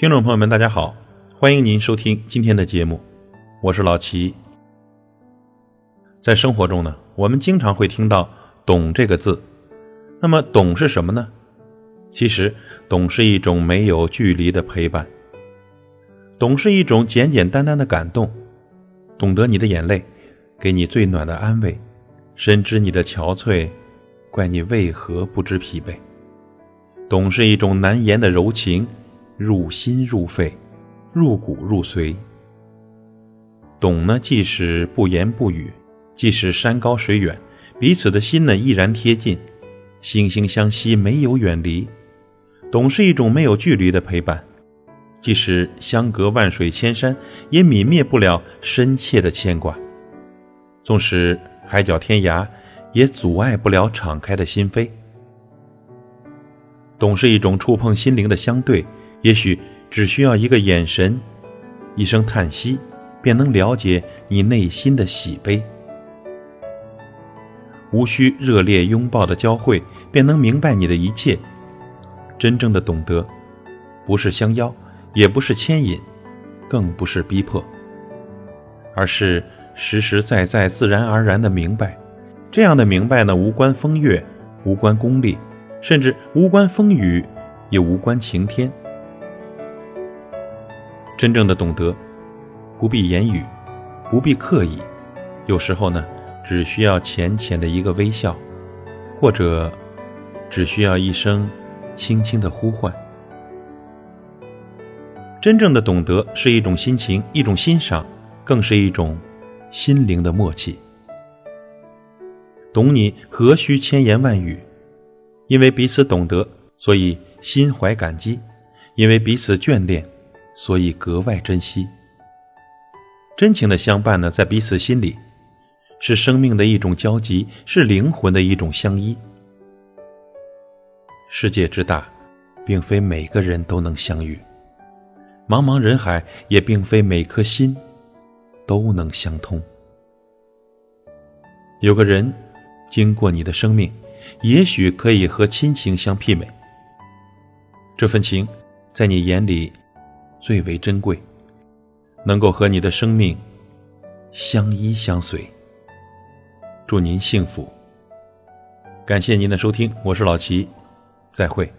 听众朋友们，大家好，欢迎您收听今天的节目，我是老齐。在生活中呢，我们经常会听到“懂”这个字，那么“懂”是什么呢？其实，“懂”是一种没有距离的陪伴，“懂”是一种简简单单的感动，懂得你的眼泪，给你最暖的安慰，深知你的憔悴，怪你为何不知疲惫。懂是一种难言的柔情，入心入肺，入骨入髓。懂呢，即使不言不语。即使山高水远，彼此的心呢依然贴近，惺惺相惜，没有远离。懂是一种没有距离的陪伴，即使相隔万水千山，也泯灭不了深切的牵挂。纵使海角天涯，也阻碍不了敞开的心扉。懂是一种触碰心灵的相对，也许只需要一个眼神，一声叹息，便能了解你内心的喜悲。无需热烈拥抱的交汇，便能明白你的一切。真正的懂得，不是相邀，也不是牵引，更不是逼迫，而是实实在在、自然而然的明白。这样的明白呢，无关风月，无关功利，甚至无关风雨，也无关晴天。真正的懂得，不必言语，不必刻意，有时候呢。只需要浅浅的一个微笑，或者只需要一声轻轻的呼唤。真正的懂得是一种心情，一种欣赏，更是一种心灵的默契。懂你何须千言万语？因为彼此懂得，所以心怀感激；因为彼此眷恋，所以格外珍惜。真情的相伴呢，在彼此心里。是生命的一种交集，是灵魂的一种相依。世界之大，并非每个人都能相遇；茫茫人海，也并非每颗心都能相通。有个人经过你的生命，也许可以和亲情相媲美。这份情，在你眼里最为珍贵，能够和你的生命相依相随。祝您幸福。感谢您的收听，我是老齐，再会。